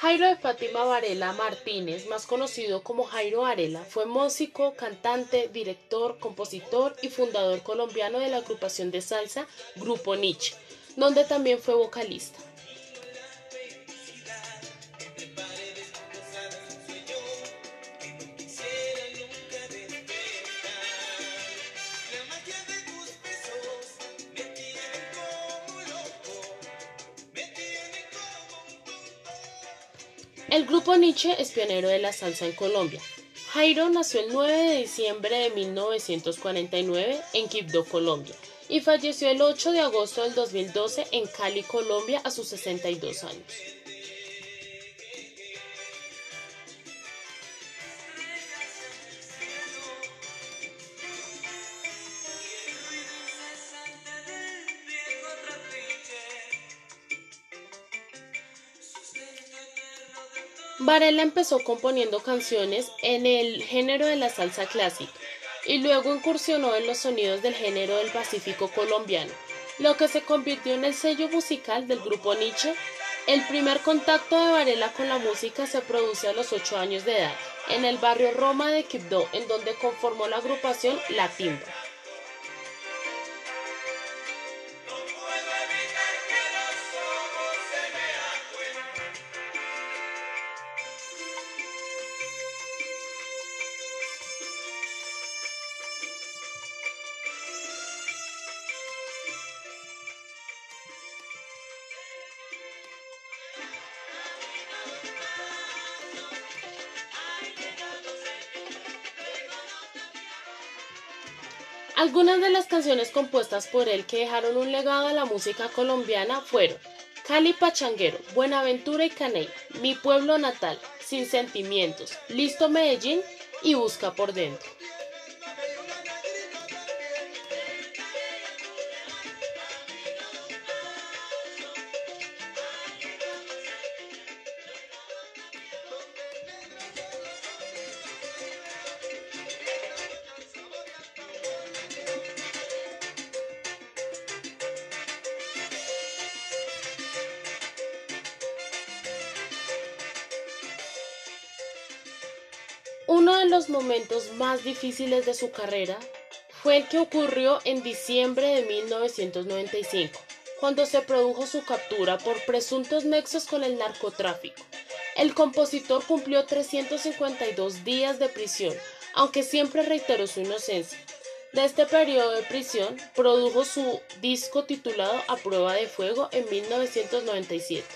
Jairo de Fátima Varela Martínez, más conocido como Jairo Varela, fue músico, cantante, director, compositor y fundador colombiano de la agrupación de salsa Grupo Nietzsche, donde también fue vocalista. El grupo Nietzsche es pionero de la salsa en Colombia. Jairo nació el 9 de diciembre de 1949 en Quibdó, Colombia, y falleció el 8 de agosto del 2012 en Cali, Colombia, a sus 62 años. Varela empezó componiendo canciones en el género de la salsa clásica y luego incursionó en los sonidos del género del Pacífico colombiano, lo que se convirtió en el sello musical del grupo Nietzsche. El primer contacto de Varela con la música se produce a los 8 años de edad, en el barrio Roma de Quibdó, en donde conformó la agrupación La Timba. Algunas de las canciones compuestas por él que dejaron un legado a la música colombiana fueron Cali Pachanguero, Buenaventura y Caney, Mi Pueblo Natal, Sin Sentimientos, Listo Medellín y Busca por Dentro. Uno de los momentos más difíciles de su carrera fue el que ocurrió en diciembre de 1995, cuando se produjo su captura por presuntos nexos con el narcotráfico. El compositor cumplió 352 días de prisión, aunque siempre reiteró su inocencia. De este periodo de prisión, produjo su disco titulado A prueba de fuego en 1997.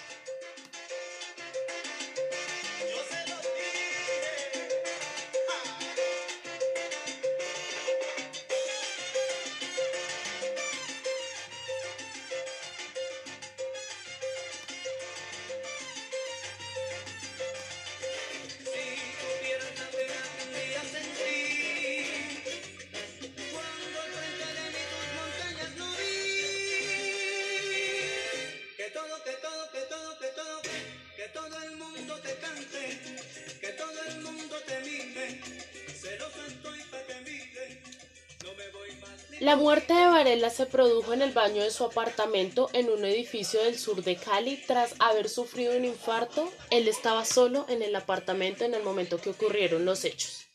La muerte de Varela se produjo en el baño de su apartamento en un edificio del sur de Cali tras haber sufrido un infarto. Él estaba solo en el apartamento en el momento que ocurrieron los hechos.